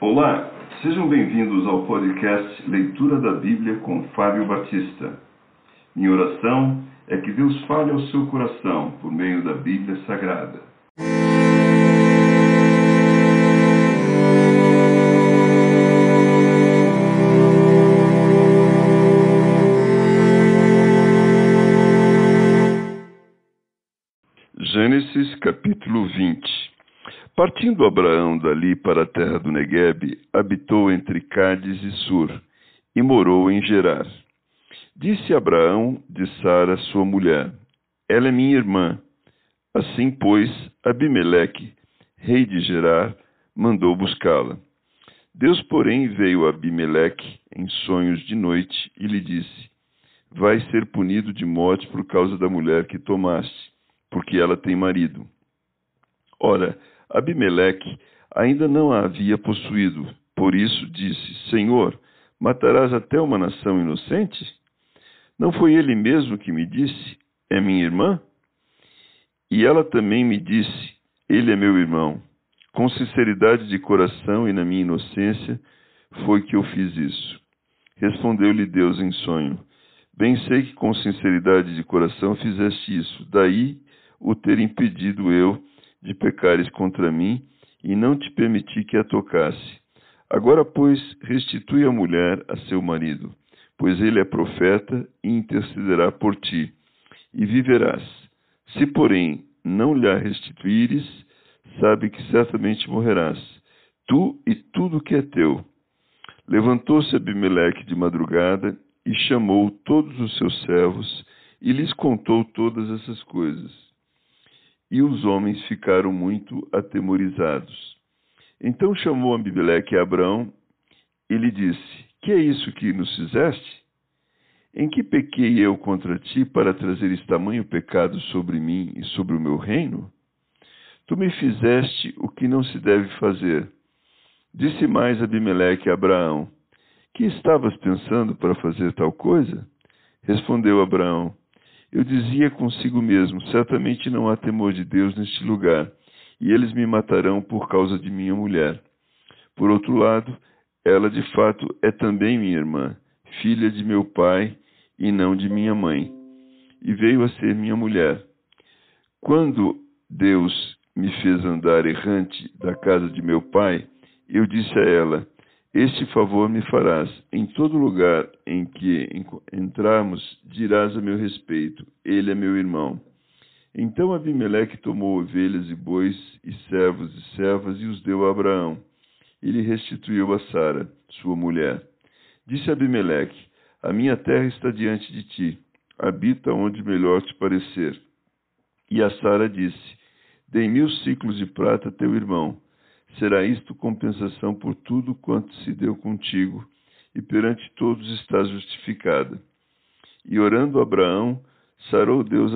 Olá, sejam bem-vindos ao podcast Leitura da Bíblia com Fábio Batista. Minha oração é que Deus fale ao seu coração por meio da Bíblia Sagrada. Gênesis capítulo 20 Partindo Abraão dali para a terra do Neguebe, habitou entre Cádiz e Sur, e morou em Gerar. Disse Abraão de Sara, sua mulher: Ela é minha irmã. Assim, pois, Abimeleque, rei de Gerar, mandou buscá-la. Deus, porém, veio a Abimeleque em sonhos de noite e lhe disse: Vai ser punido de morte por causa da mulher que tomaste, porque ela tem marido. Ora, Abimeleque ainda não a havia possuído. Por isso disse: Senhor, matarás até uma nação inocente? Não foi ele mesmo que me disse: É minha irmã? E ela também me disse: Ele é meu irmão. Com sinceridade de coração e na minha inocência foi que eu fiz isso. Respondeu-lhe Deus em sonho: Bem sei que com sinceridade de coração fizeste isso. Daí o ter impedido eu de pecares contra mim e não te permiti que a tocasse. Agora, pois, restitui a mulher a seu marido, pois ele é profeta e intercederá por ti, e viverás. Se, porém, não lhe restituíres, sabe que certamente morrerás, tu e tudo que é teu. Levantou-se Abimeleque de madrugada e chamou todos os seus servos e lhes contou todas essas coisas. E os homens ficaram muito atemorizados. Então chamou Abimeleque a Abraão e lhe disse: Que é isso que nos fizeste? Em que pequei eu contra ti para trazer este tamanho pecado sobre mim e sobre o meu reino? Tu me fizeste o que não se deve fazer. Disse mais Abimeleque a Abraão: Que estavas pensando para fazer tal coisa? Respondeu Abraão: eu dizia consigo mesmo: certamente não há temor de Deus neste lugar, e eles me matarão por causa de minha mulher. Por outro lado, ela de fato é também minha irmã, filha de meu pai e não de minha mãe, e veio a ser minha mulher. Quando Deus me fez andar errante da casa de meu pai, eu disse a ela: este favor me farás. Em todo lugar em que entrarmos, dirás a meu respeito: Ele é meu irmão. Então Abimeleque tomou ovelhas e bois, e servos e servas, e os deu a Abraão. E lhe restituiu a Sara, sua mulher. Disse Abimeleque: A minha terra está diante de ti. Habita onde melhor te parecer. E a Sara disse: Dei mil ciclos de prata a teu irmão será isto compensação por tudo quanto se deu contigo, e perante todos estás justificada. E orando Abraão, sarou Deus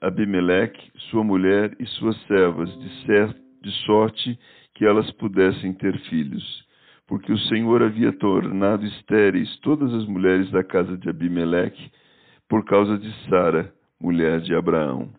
Abimeleque, sua mulher e suas servas, de, certo, de sorte que elas pudessem ter filhos. Porque o Senhor havia tornado estéreis todas as mulheres da casa de Abimeleque, por causa de Sara, mulher de Abraão.